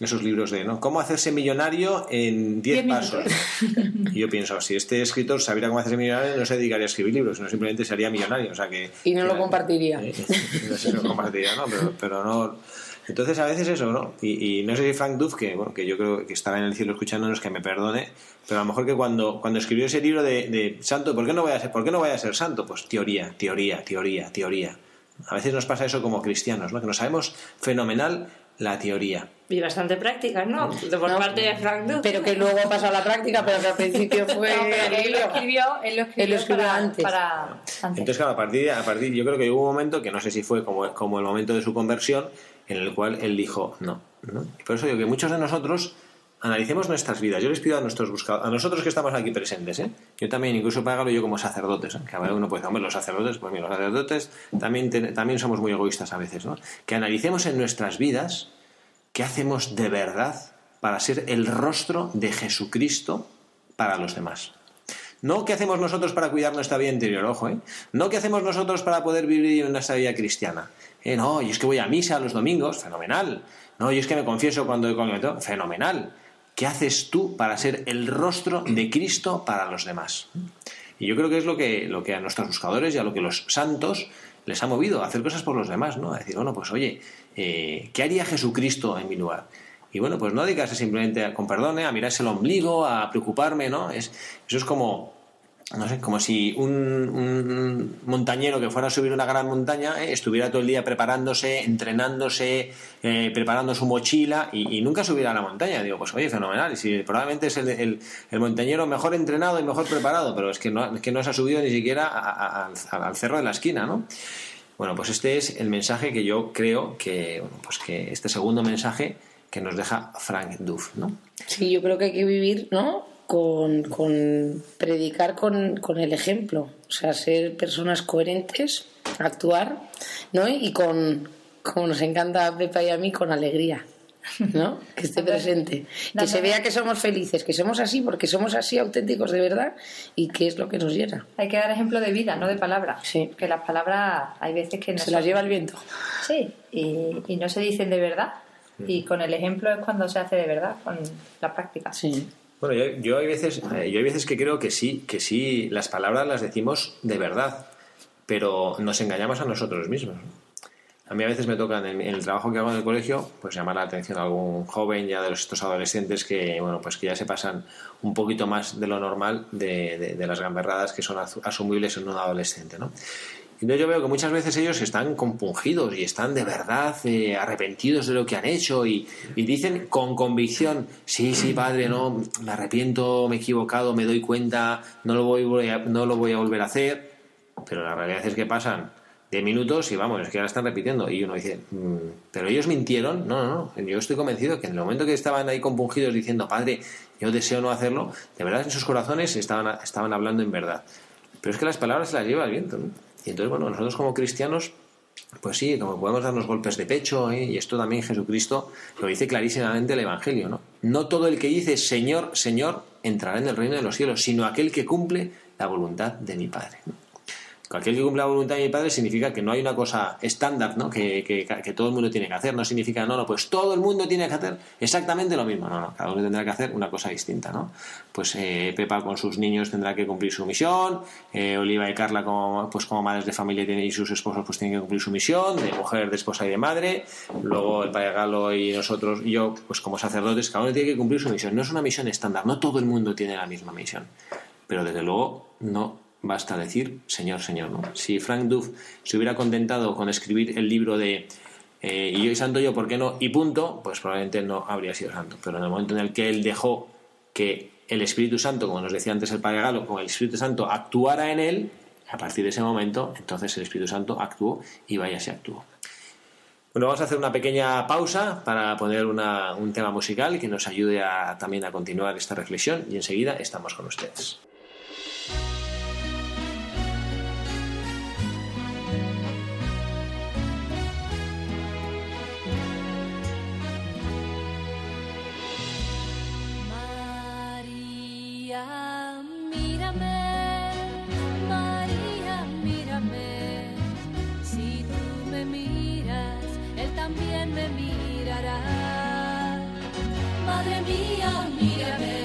esos libros de ¿no? cómo hacerse millonario en 10 pasos. Y yo pienso, si este escritor sabiera cómo hacerse millonario no se dedicaría a escribir libros, sino simplemente sería millonario. O sea que, y no lo compartiría. Eh, no sé si lo compartiría, ¿no? Pero, pero no entonces a veces eso, ¿no? Y, no sé si Frank Duff, que, bueno, que yo creo que estará en el cielo escuchándonos, que me perdone, pero a lo mejor que cuando, cuando escribió ese libro de, santo, ¿por qué, no voy a ser, ¿por qué no voy a ser santo? Pues teoría, teoría, teoría, teoría. A veces nos pasa eso como cristianos, ¿no? Que no sabemos fenomenal la teoría. Y bastante práctica, ¿no? Por parte de Frank Duff. Pero que luego pasó a la práctica, pero que al principio fue... él, lo escribió, él lo escribió, antes. Entonces, claro, a partir, a partir, yo creo que hubo un momento que no sé si fue como, como el momento de su conversión, en el cual él dijo no. ¿no? Por eso digo que muchos de nosotros analicemos nuestras vidas. Yo les pido a nuestros buscadores, a nosotros que estamos aquí presentes, ¿eh? yo también, incluso págalo yo como sacerdotes, ¿eh? que a ver, uno puede decir, hombre, los sacerdotes, pues mira, los sacerdotes también, también somos muy egoístas a veces, ¿no? que analicemos en nuestras vidas qué hacemos de verdad para ser el rostro de Jesucristo para los demás. No qué hacemos nosotros para cuidar nuestra vida interior, ojo, ¿eh? No qué hacemos nosotros para poder vivir nuestra vida cristiana. Eh, no, y es que voy a misa los domingos, fenomenal. No, y es que me confieso cuando he fenomenal. ¿Qué haces tú para ser el rostro de Cristo para los demás? Y yo creo que es lo que, lo que a nuestros buscadores y a lo que los santos les ha movido, a hacer cosas por los demás, ¿no? A decir, bueno, pues oye, eh, ¿qué haría Jesucristo en mi lugar? Y bueno, pues no dedicarse simplemente con perdone, a mirarse el ombligo, a preocuparme, ¿no? Es, eso es como, no sé, como si un, montañero que fuera a subir una gran montaña eh, estuviera todo el día preparándose, entrenándose, eh, preparando su mochila y, nunca subiera a la montaña. Digo, pues oye, fenomenal. Y si probablemente es el, el, montañero mejor entrenado y mejor preparado, pero es que no, es que no se ha subido ni siquiera al cerro de la esquina, ¿no? Bueno, pues este es el mensaje que yo creo que, pues que este segundo mensaje que nos deja Frank Duff, ¿no? Sí, yo creo que hay que vivir, ¿no? Con, con predicar con, con, el ejemplo, o sea, ser personas coherentes, actuar, ¿no? Y con, como nos encanta a Pepa y a mí, con alegría, ¿no? Que esté presente, que se vea que somos felices, que somos así, porque somos así auténticos de verdad y que es lo que nos llena. Hay que dar ejemplo de vida, no de palabras. Sí. Que las palabras hay veces que no se las lleva el viento. Sí, y, y no se dicen de verdad. Y con el ejemplo es cuando se hace de verdad, con la práctica. Sí. Bueno, yo, hay veces, eh, yo hay veces que creo que sí, que sí, las palabras las decimos de verdad, pero nos engañamos a nosotros mismos. A mí a veces me toca en el, trabajo que hago en el colegio, pues llamar la atención a algún joven ya de estos adolescentes que, bueno, pues que ya se pasan un poquito más de lo normal de, de las gamberradas que son asumibles en un adolescente, ¿no? Entonces yo veo que muchas veces ellos están compungidos y están de verdad eh, arrepentidos de lo que han hecho y, dicen con convicción, sí, sí, padre, no, me arrepiento, me he equivocado, me doy cuenta, no lo voy, a, no lo voy a volver a hacer, pero la realidad es que pasan de minutos y vamos, es que ahora están repitiendo y uno dice, mm, pero ellos mintieron, no, no, no, yo estoy convencido que en el momento que estaban ahí compungidos diciendo, padre, yo deseo no hacerlo, de verdad en sus corazones estaban, estaban hablando en verdad. Pero es que las palabras se las lleva el viento. ¿no? Y entonces, bueno, nosotros como cristianos, pues sí, como podemos darnos golpes de pecho, ¿eh? y esto también Jesucristo lo dice clarísimamente el Evangelio, ¿no? No todo el que dice Señor, Señor, entrará en el reino de los cielos, sino aquel que cumple la voluntad de mi Padre. Cualquier que cumpla la voluntad de mi padre significa que no hay una cosa estándar, ¿no? Que, que, todo el mundo tiene que hacer. No significa, no, no, pues todo el mundo tiene que hacer exactamente lo mismo. No, no, cada uno tendrá que hacer una cosa distinta, ¿no? Pues eh, Pepa con sus niños tendrá que cumplir su misión, eh, Oliva y Carla como, pues como madres de familia y sus esposos pues tienen que cumplir su misión, de mujer, de esposa y de madre. Luego el padre Galo y nosotros, yo, pues como sacerdotes, cada uno tiene que cumplir su misión. No es una misión estándar, no todo el mundo tiene la misma misión. Pero desde luego no basta decir Señor, Señor. ¿no? Si Frank Duff se hubiera contentado con escribir el libro de eh, y yo y santo yo, ¿por qué no? Y punto, pues probablemente no habría sido santo. Pero en el momento en el que él dejó que el Espíritu Santo, como nos decía antes el Padre Galo, con el Espíritu Santo actuara en él, a partir de ese momento, entonces el Espíritu Santo actuó y vaya se actuó. Bueno, vamos a hacer una pequeña pausa para poner una- un tema musical que nos ayude a- también a continuar esta reflexión y enseguida estamos con ustedes. Él también me mirará. Madre mía, mírame,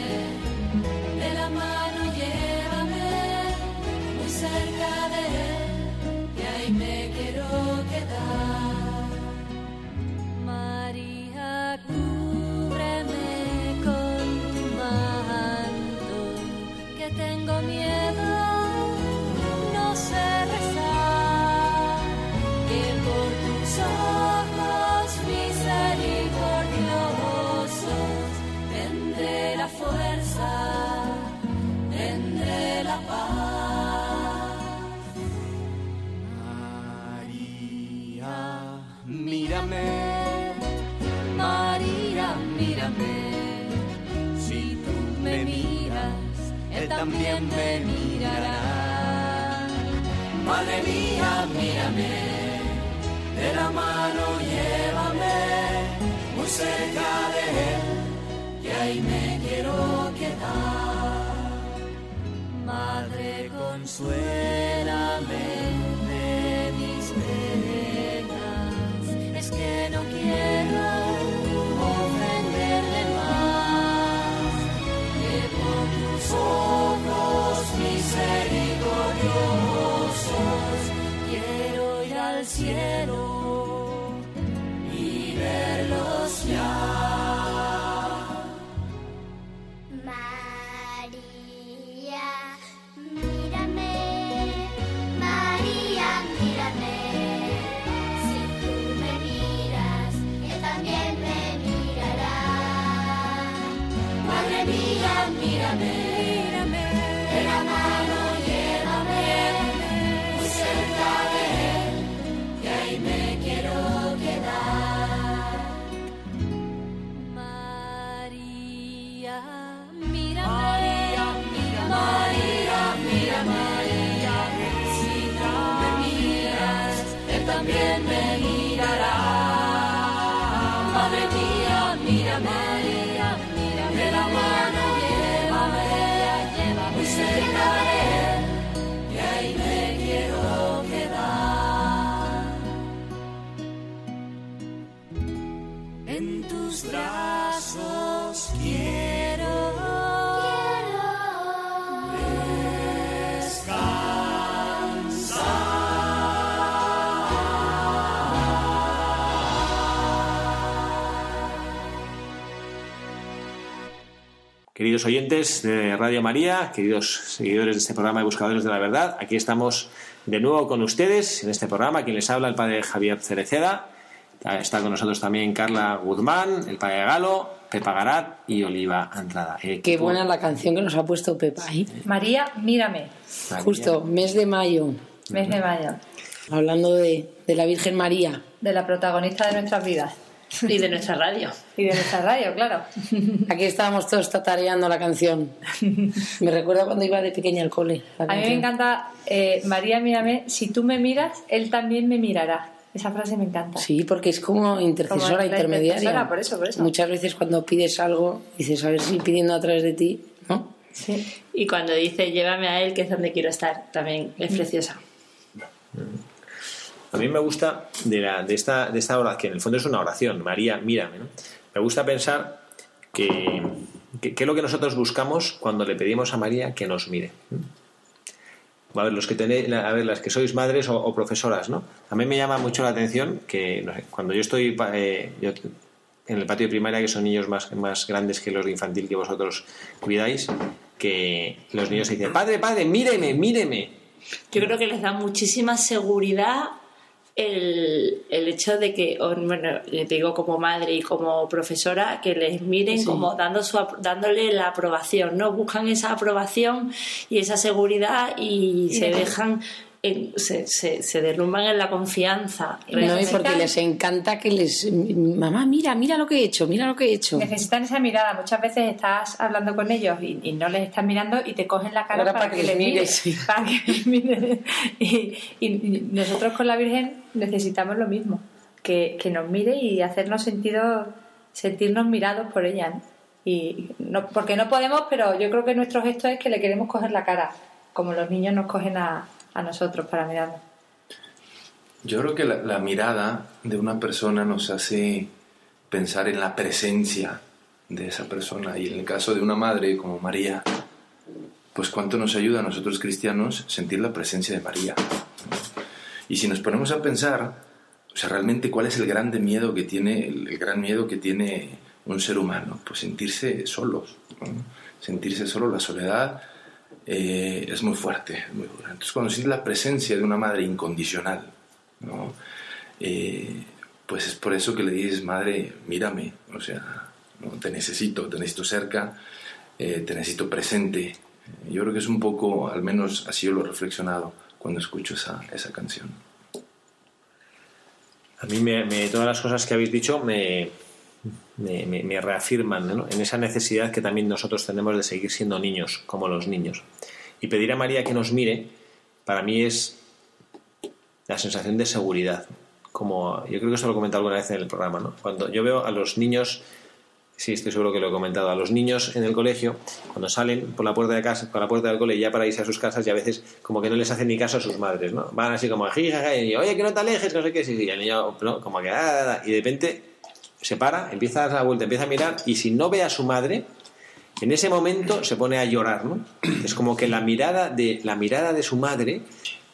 de la mano llévame muy cerca de Él, también me mirará. Madre mía, mírame, de la mano llévame muy cerca de él, y ahí me quiero quedar. Madre, consuélame mírame, Queridos oyentes de Radio María, queridos seguidores de este programa de Buscadores de la Verdad, aquí estamos de nuevo con ustedes en este programa. Quien les habla, el padre Javier Cereceda. Está con nosotros también Carla Guzmán, el padre Galo, Pepa Garat y Oliva Andrada. Eh, Qué buena la canción que nos ha puesto Pepa ahí. María, mírame, María. Justo, mes de mayo, mes de mayo, hablando de, de la Virgen María. de la protagonista de nuestras vidas Y de nuestra radio. y de nuestra radio, claro. Aquí estábamos todos tatareando la canción. Me recuerda cuando iba de pequeña al cole. A mí me encanta, eh, María, mírame, si tú me miras, Él también me mirará. Esa frase me encanta. Sí, porque es como intercesora, Como la intermediaria. intercesora, por eso, por eso. Muchas veces cuando pides algo, dices, a ver si pidiendo a través de ti, ¿no? Sí. Y cuando dice llévame a él, que es donde quiero estar, también es preciosa. A mí me gusta de, la- de esta, de esta oración, que en el fondo es una oración, María, mírame. ¿no? Me gusta pensar que, es lo que nosotros buscamos cuando le pedimos a María que nos mire. A ver, los que tenéis, a ver, las que sois madres o, profesoras, ¿no? A mí me llama mucho la atención que cuando yo estoy eh, yo- en el patio de primaria, que son niños más, más grandes que los de infantil que vosotros cuidáis, que los niños se dicen, padre, padre, míreme, míreme. Yo creo que les da muchísima seguridad el, el hecho de que, bueno, le digo como madre y como profesora, que les miren Sí. como dando su, dándole la aprobación, ¿no? Buscan esa aprobación y esa seguridad y se dejan en- se, se, se derrumban en la confianza. No, y porque les encanta que les... Mamá, mira, mira lo que he hecho, mira lo que he hecho. Necesitan esa mirada. Muchas veces estás hablando con ellos y, y no les estás mirando y te cogen la cara para, para que, que les mires. mires. Para que les mires. Y, y nosotros con la Virgen necesitamos lo mismo. Que, que nos mire y hacernos sentido, sentirnos mirados por ella. ¿no? Y no, porque no podemos, pero yo creo que nuestro gesto es que le queremos coger la cara, como los niños nos cogen a, a nosotros para mirarnos. Yo creo que la, mirada de una persona nos hace pensar en la presencia de esa persona. Y en el caso de una madre como María, pues cuánto nos ayuda a nosotros cristianos sentir la presencia de María. Y si nos ponemos a pensar, o sea, realmente cuál es el grande miedo que tiene, el, gran miedo que tiene un ser humano, pues sentirse solos, sentirse solo, la soledad eh, es muy fuerte, muy dura. Entonces cuando sientes la presencia de una madre incondicional, ¿no? Eh, pues es por eso que le dices, madre, mírame, o sea, te necesito, te necesito cerca, eh, te necesito presente. Yo creo que es un poco, al menos así yo lo he reflexionado cuando escucho esa, esa canción. A mí me- todas las cosas que habéis dicho me, me, me- me reafirman ¿no? en esa necesidad que también nosotros tenemos de seguir siendo niños, como los niños. Y pedir a María que nos mire, para mí es la sensación de seguridad. Como yo creo que esto lo he comentado alguna vez en el programa, ¿no? Cuando yo veo a los niños, sí, estoy seguro que lo he comentado, a los niños en el colegio, cuando salen por la puerta de casa, por la puerta del cole ya para irse a sus casas y a veces como que no les hacen ni caso a sus madres, ¿no? Van así como jijaja y oye, que no te alejes, no sé qué, sí, y el niño como que ah, y de repente se para, empieza a dar la vuelta, empieza a mirar y si no ve a su madre, en ese momento se pone a llorar, ¿no? Es como que la mirada de, la mirada de su madre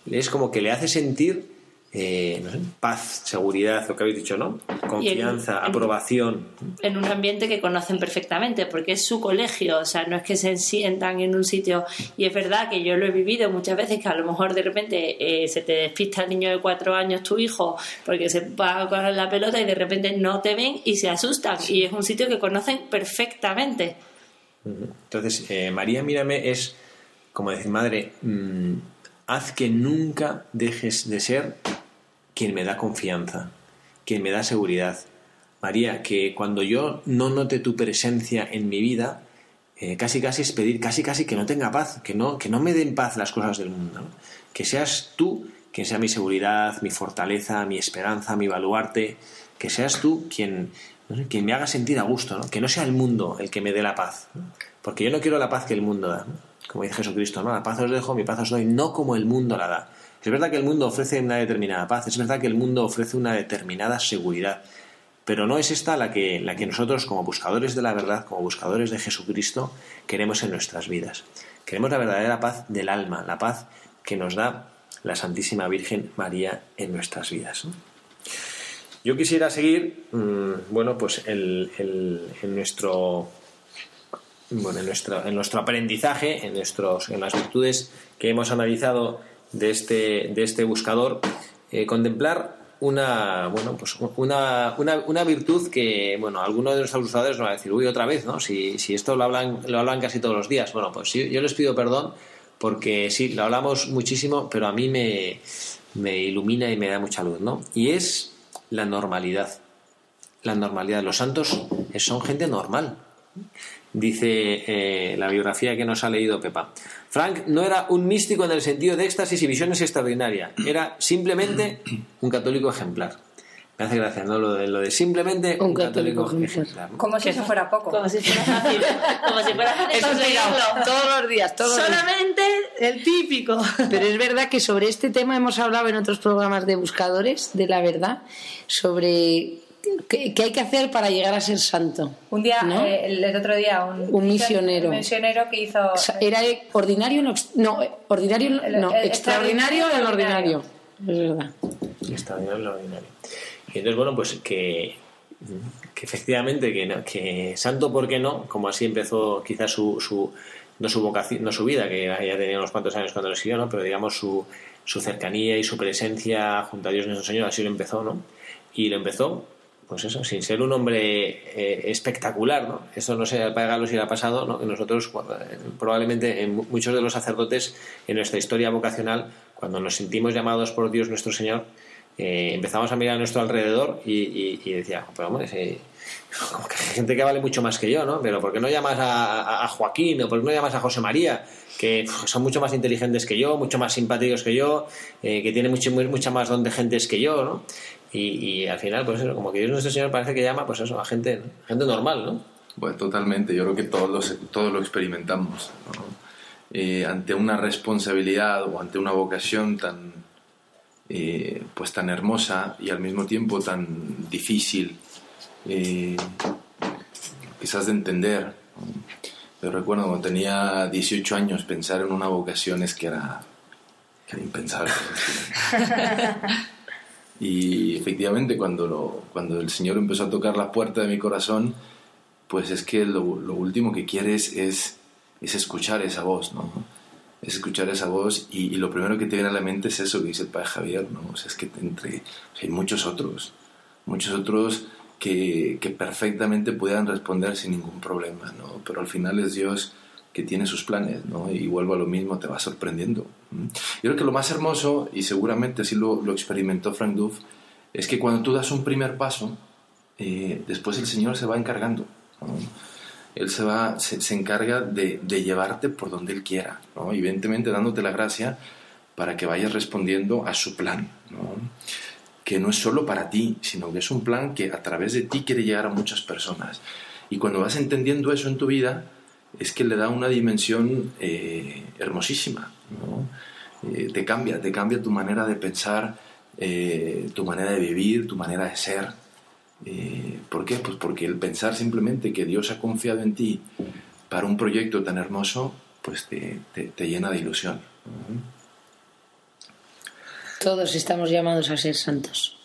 es como que le hace sentir eh, no sé, paz, seguridad, lo que habéis dicho, ¿no? Confianza, en- aprobación. en un ambiente que conocen perfectamente, porque es su colegio, o sea, no es que se sientan en un sitio, y es verdad que yo lo he vivido muchas veces, que a lo mejor de repente eh, se te despista el niño de cuatro años, tu hijo, porque se va a coger la pelota y de repente no te ven y se asustan, y es un sitio que conocen perfectamente. Entonces, eh, María, mírame, es como decir, madre, mm, haz que nunca dejes de ser quien me da confianza, quien me da seguridad. María, que cuando yo no note tu presencia en mi vida, eh, casi casi es pedir, casi casi que no tenga paz, que no, que no me den paz las cosas del mundo. Que seas tú quien sea mi seguridad, mi fortaleza, mi esperanza, mi baluarte, que seas tú quien, quien me haga sentir a gusto, que no sea el mundo el que me dé la paz. Porque yo no quiero la paz que el mundo da. Como dice Jesucristo, ¿no? la paz os dejo, mi paz os doy, no como el mundo la da. Es verdad que el mundo ofrece una determinada paz, es verdad que el mundo ofrece una determinada seguridad, pero no es esta la que, la que nosotros como buscadores de la verdad, como buscadores de Jesucristo, queremos en nuestras vidas. Queremos la verdadera paz del alma, la paz que nos da la Santísima Virgen María en nuestras vidas. Yo quisiera seguir, mmm, bueno, pues en nuestro bueno, en nuestro, en nuestro aprendizaje, en, nuestros, en las virtudes que hemos analizado de este, de este buscador, eh, contemplar una, bueno, pues una, una, una, virtud que, bueno, algunos de nuestros buscadores nos va a decir, uy, otra vez, ¿no? Si, si esto lo hablan, lo hablan casi todos los días. Bueno, pues yo, yo les pido perdón porque sí, lo hablamos muchísimo, pero a mí me, me ilumina y me da mucha luz, ¿no? Y es la normalidad. La normalidad. Los santos son gente normal. Dice eh, la biografía que nos ha leído Pepa. Frank no era un místico en el sentido de éxtasis y visiones extraordinarias, era simplemente un católico ejemplar. Me hace gracia, ¿no? Lo de, lo de simplemente Un un, católico católico, ejemplar. Como si eso fuera poco. Como si fuera fácil, como si fuera fácil Eso es tirado, conseguirlo. todos los días, todos los días. Solamente el típico. Pero es verdad que sobre este tema hemos hablado en otros programas de buscadores de la verdad, sobre qué, qué hay que hacer para llegar a ser santo. Un día, ¿no? eh, el, otro día, un, Un misionero. un misionero que hizo. O sea, Era ordinario, no, ordinario, en lo- El- no, el- extraordinario extraordinario. ordinario. Es verdad. extraordinario en lo ordinario. Y entonces, bueno, pues que, que efectivamente, que, no- que santo, ¿por qué no? Como así empezó quizás su, su, no su vocación, no su vida, que ya tenía unos cuantos años cuando lo siguió, ¿no? Pero digamos su, su cercanía y su presencia junto a Dios nuestro Señor, así lo empezó, ¿no? Y lo empezó, pues eso, sin ser un hombre eh, espectacular, ¿no? Esto no sé Padre Galo si le pasado, ¿no? Nosotros, eh, probablemente en mu- muchos de los sacerdotes en nuestra historia vocacional, cuando nos sentimos llamados por Dios nuestro Señor, eh, empezamos a mirar a nuestro alrededor y, y- y decía, pero hombre, como que hay gente que vale mucho más que yo, ¿no? Pero ¿por qué no llamas a, Joaquín o por qué no llamas a José María? Que son mucho más inteligentes que yo, mucho más simpáticos que yo, que tienen mucho, mucha más don de gentes que yo, ¿no? Y, y al final, pues eso, como que Dios nuestro Señor parece que llama, pues eso, a gente, gente normal, ¿no? Bueno, totalmente. Yo creo que todos, los- todos lo experimentamos. ¿no? Eh, ante una responsabilidad o ante una vocación tan, eh, pues tan hermosa y al mismo tiempo tan difícil, eh, quizás de entender. Yo recuerdo cuando tenía 18 años pensar en una vocación es que era, que era impensable. Y efectivamente cuando, lo- cuando el Señor empezó a tocar la puerta de mi corazón, pues es que lo, lo último que quieres es, es escuchar esa voz, ¿no? Es escuchar esa voz y, y lo primero que te viene a la mente es eso que dice el Padre Javier, ¿no? O sea, es que entre, o sea, hay muchos otros, muchos otros que, que perfectamente puedan responder sin ningún problema, ¿no? Pero al final es Dios que tiene sus planes, ¿no? Y vuelvo a lo mismo, te va sorprendiendo. Yo creo que lo más hermoso, y seguramente así lo, lo experimentó Frank Duff, es que cuando tú das un primer paso, eh, después el Señor se va encargando. ¿no? Él se, va, se, se encarga de, de llevarte por donde Él quiera, ¿no? evidentemente dándote la gracia para que vayas respondiendo a su plan, ¿no? que no es solo para ti, sino que es un plan que a través de ti quiere llegar a muchas personas. Y cuando vas entendiendo eso en tu vida, es que le da una dimensión eh, hermosísima. ¿no? Eh, te cambia, te cambia tu manera de pensar, eh, tu manera de vivir, tu manera de ser. Eh, ¿Por qué? Pues porque el pensar simplemente que Dios ha confiado en ti para un proyecto tan hermoso, pues te, te- te llena de ilusión. Todos estamos llamados a ser santos.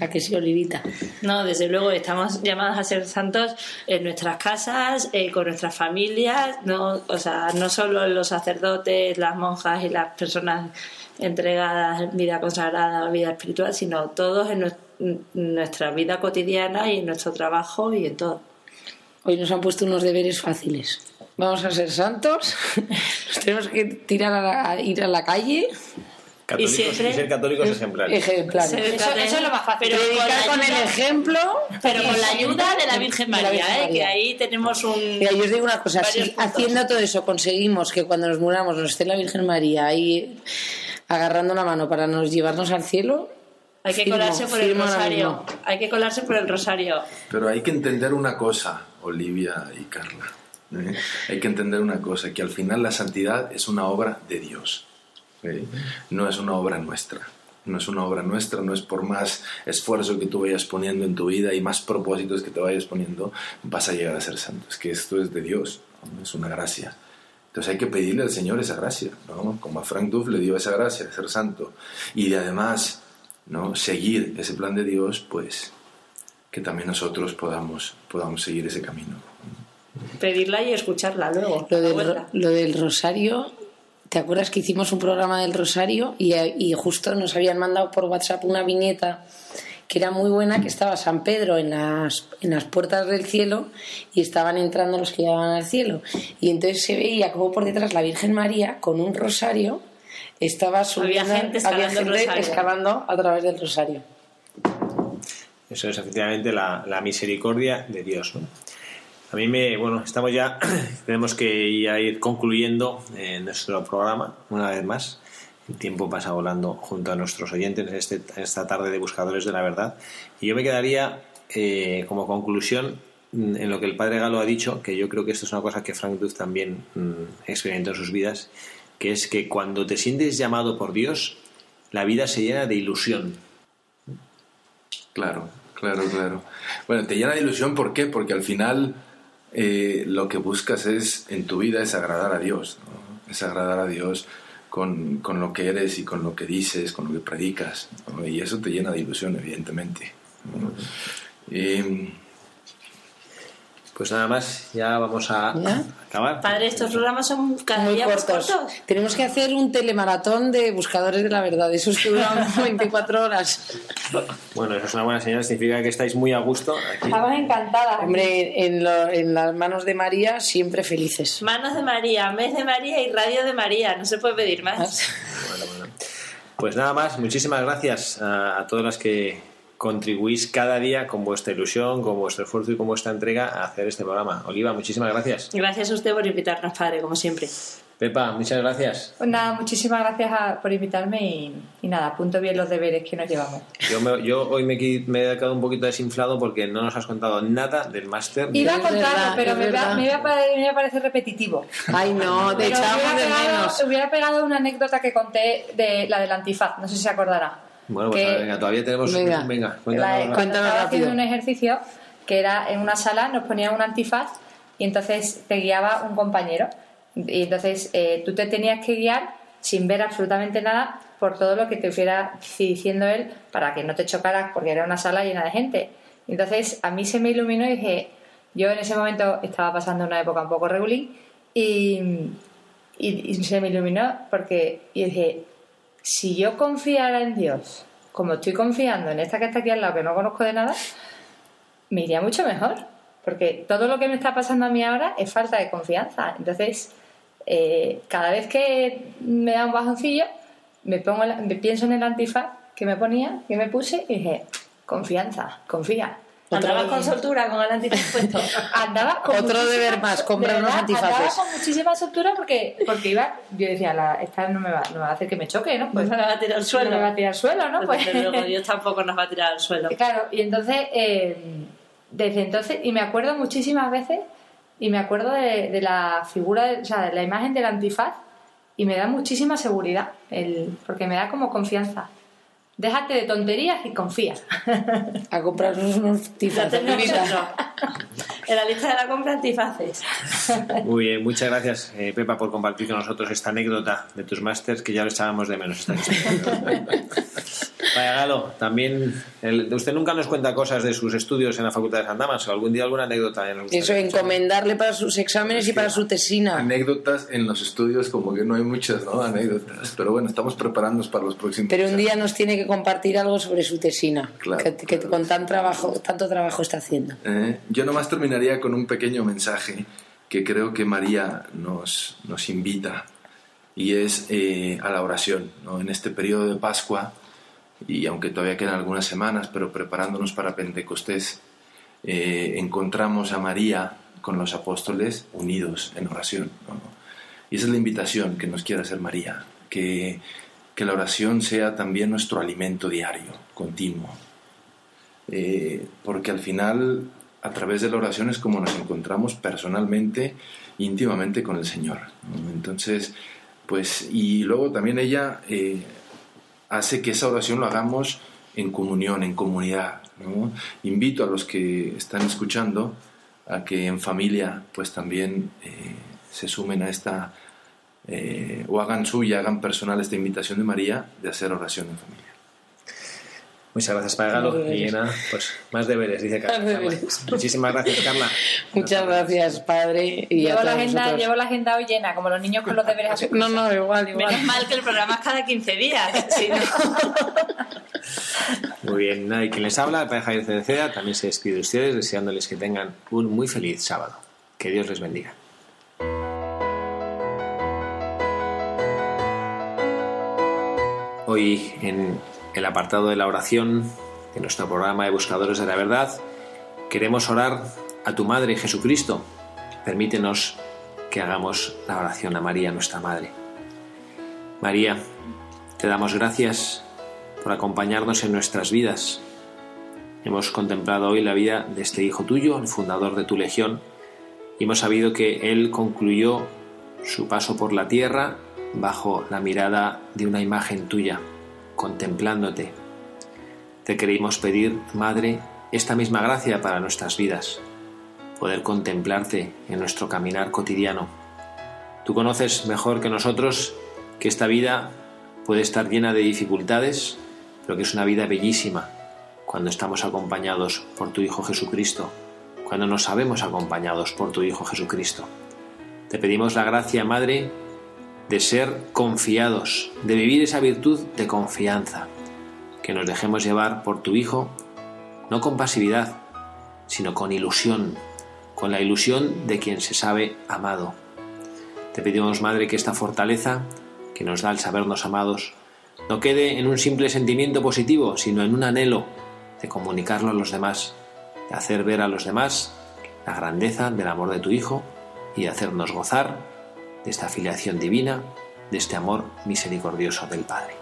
¿A que sí, Olivita? No, desde luego estamos llamados a ser santos en nuestras casas, eh, con nuestras familias, no, o sea, no solo los sacerdotes, las monjas y las personas entregadas en vida consagrada vida espiritual, sino todos en nuestra vida cotidiana y en nuestro trabajo y en todo. Hoy nos han puesto unos deberes fáciles. Vamos a ser santos, nos tenemos que tirar a, la- a ir a la calle. Católicos, y, siempre- ser católicos ejemplares. Ejemplares. Ser Eso, eso es lo más fácil. Pero con Predicar con el ayuda- ejemplo. Pero con la ayuda de la Virgen De la María, Virgen ¿eh? María. que ahí tenemos un... Mira, yo os digo una cosa, si puntos. haciendo todo eso conseguimos que cuando nos muramos nos esté la Virgen María ahí agarrando la mano para nos llevarnos al cielo, Hay que firmo, colarse por el rosario. Hay que colarse por el rosario. Pero hay que entender una cosa, Olivia y Carla. ¿eh? Hay que entender una cosa, que al final la santidad es una obra de Dios. ¿Eh? No es una obra nuestra. No es una obra nuestra, no es por más esfuerzo que tú vayas poniendo en tu vida y más propósitos que te vayas poniendo, vas a llegar a ser santo. Es que esto es de Dios, ¿no? es una gracia. Entonces hay que pedirle al Señor esa gracia, ¿no? Como a Frank Duff le dio esa gracia de ser santo. Y de además, ¿no? Seguir ese plan de Dios, pues que también nosotros podamos, podamos seguir ese camino. Pedirla y escucharla luego. Lo del, lo del rosario, ¿te acuerdas que hicimos un programa del rosario y, y justo nos habían mandado por WhatsApp una viñeta que era muy buena, que estaba San Pedro en las, en las puertas del cielo y estaban entrando los que llegaban al cielo. Y entonces se veía como por detrás la Virgen María con un rosario estaba subiendo, gente escalando el gente rosario. escalando a través del rosario. Eso es efectivamente la, la misericordia de Dios. ¿no? A mí me, bueno, estamos ya, tenemos que ya ir concluyendo eh, nuestro programa una vez más. El tiempo pasa volando junto a nuestros oyentes en, este, esta tarde de Buscadores de la Verdad. Y yo me quedaría eh, como conclusión mm, en lo que el padre Galo ha dicho, que yo creo que esto es una cosa que Frank Duff también mm, experimentó en sus vidas, que es que cuando te sientes llamado por Dios, la vida se llena de ilusión. Claro, claro, claro. Bueno, te llena de ilusión, ¿por qué? Porque al final eh, lo que buscas es en tu vida es agradar a Dios, ¿no? es agradar a Dios con, con lo que eres y con lo que dices, con lo que predicas, ¿no? y eso te llena de ilusión, evidentemente. ¿no? Eh, Pues nada más, ya vamos a ¿Ya? acabar. Padre, estos programas son cada Muy día más cortos. cortos. Tenemos que hacer un telemaratón de buscadores de la verdad. Esos que duran 24 horas. Bueno, eso es una buena señal, significa que estáis muy a gusto aquí. Estamos encantadas. Hombre, en, lo- en las manos de María siempre felices. Manos de María, mes de María y radio de María. No se puede pedir más. Bueno, bueno. Pues nada más, muchísimas gracias a, a todas las que contribuís cada día con vuestra ilusión, con vuestro esfuerzo y con vuestra entrega a hacer este programa. Oliva, muchísimas gracias. Gracias a usted por invitarnos, padre, como siempre. Pepa, muchas gracias. Pues nada, muchísimas gracias a- por invitarme y, y nada, apunto bien los deberes que nos llevamos. Yo, me- yo hoy me, he- me he quedado un poquito desinflado porque no nos has contado nada del máster. Iba a contarlo, pero me, va- me iba a me iba a parecer repetitivo. Ay, no, te echamos de pegado, menos. hubiera pegado una anécdota que conté de la del antifaz, no sé si se acordará. Bueno, pues Que- a ver, venga, todavía tenemos... Venga. venga La- cuéntanos. cuando Cuéntanos estaba rápido. haciendo un ejercicio que era en una sala, nos ponían un antifaz y entonces te guiaba un compañero. Y entonces eh, tú te tenías que guiar sin ver absolutamente nada por todo lo que te fuera diciendo él para que no te chocaras porque era una sala llena de gente. Y entonces a mí se me iluminó y dije, yo en ese momento estaba pasando una época un poco regulín y, y, y se me iluminó porque y dije, si yo confiara en Dios, como estoy confiando en esta que está aquí al lado, que no conozco de nada, me iría mucho mejor. Porque todo lo que me está pasando a mí ahora es falta de confianza. Entonces, eh, cada vez que me da un bajoncillo, me, pongo la- me pienso en el antifaz que me ponía, que me puse, y dije, confianza, confía. Andabas con soltura, con el antifaz puesto. Andaba con Otro deber más, comprar unos antifaces. Andaba con muchísima soltura porque, porque iba, yo decía, la, esta no me, va, no me va a hacer que me choque, ¿no? Pues No me va a tirar al suelo. No me va a tirar al suelo, ¿no? Pues, Pues, luego, Dios tampoco nos va a tirar al suelo. Claro, y entonces, eh, desde entonces, y me acuerdo muchísimas veces, y me acuerdo de, de la figura, de- o sea, de la imagen del antifaz, y me da muchísima seguridad, el, porque me da como confianza. Déjate de tonterías y confía. A comprarnos unos tizas. En la lista de la compra antifaces. Muy bien, muchas gracias, eh, Pepa, por compartir con nosotros esta anécdota de tus másters que ya lo echábamos de menos. Vaya Galo, también el- usted nunca nos cuenta cosas de sus estudios en la Facultad de San Damas o algún día alguna anécdota. Eso, encomendarle para sus exámenes y para su tesina. Anécdotas en los estudios, como que no hay muchas, ¿no? Anécdotas. Pero bueno, estamos preparándonos para los próximos. Pero un día nos tiene que compartir algo sobre su tesina, Claro, que, que claro. con tan trabajo, tanto trabajo está haciendo. Eh, yo nomás terminaría con un pequeño mensaje que creo que María nos, nos invita y es eh, a la oración. ¿no? En este periodo de Pascua, y aunque todavía quedan algunas semanas, pero preparándonos para Pentecostés, eh, encontramos a María con los apóstoles unidos en oración. ¿no? Y esa es la invitación que nos quiere hacer María, que, que la oración sea también nuestro alimento diario, continuo. Eh, porque al final, a través de la oración es como nos encontramos personalmente, íntimamente con el Señor. Entonces, pues, y luego también ella eh, hace que esa oración lo hagamos en comunión, en comunidad. Invito a los que están escuchando a que en familia, pues también eh, se sumen a esta, eh, o hagan suya, hagan personal esta invitación de María de hacer oración en familia. Muchas gracias, Padre Galo. Más deberes. Y pues más deberes, dice Carla. Deberes. Muchísimas gracias, Carla. Muchas gracias, padre. Y a Llevo la, agenda, vosotros. llevo la agenda hoy llena, como los niños con los deberes a su No, no, igual, igual. Menos mal que el programa es cada 15 días. Si no... Muy bien, nada, y quien les habla, el Padre Javier Cereceda, también se despide de ustedes deseándoles que tengan un muy feliz sábado. Que Dios les bendiga. Hoy en el apartado de la oración de nuestro programa de Buscadores de la Verdad queremos orar a tu Madre Jesucristo. Permítenos que hagamos la oración a María, nuestra Madre. María, te damos gracias por acompañarnos en nuestras vidas. Hemos contemplado hoy la vida de este hijo tuyo, el fundador de tu legión, y hemos sabido que él concluyó su paso por la tierra bajo la mirada de una imagen tuya, contemplándote. Te queremos pedir, Madre, esta misma gracia para nuestras vidas, poder contemplarte en nuestro caminar cotidiano. Tú conoces mejor que nosotros que esta vida puede estar llena de dificultades, pero que es una vida bellísima cuando estamos acompañados por tu Hijo Jesucristo, cuando nos sabemos acompañados por tu Hijo Jesucristo. Te pedimos la gracia, Madre, de ser confiados, de vivir esa virtud de confianza, que nos dejemos llevar por tu Hijo, no con pasividad, sino con ilusión, con la ilusión de quien se sabe amado. Te pedimos, Madre, que esta fortaleza que nos da el sabernos amados no quede en un simple sentimiento positivo, sino en un anhelo de comunicarlo a los demás, de hacer ver a los demás la grandeza del amor de tu Hijo y de hacernos gozar de esta filiación divina, de este amor misericordioso del Padre.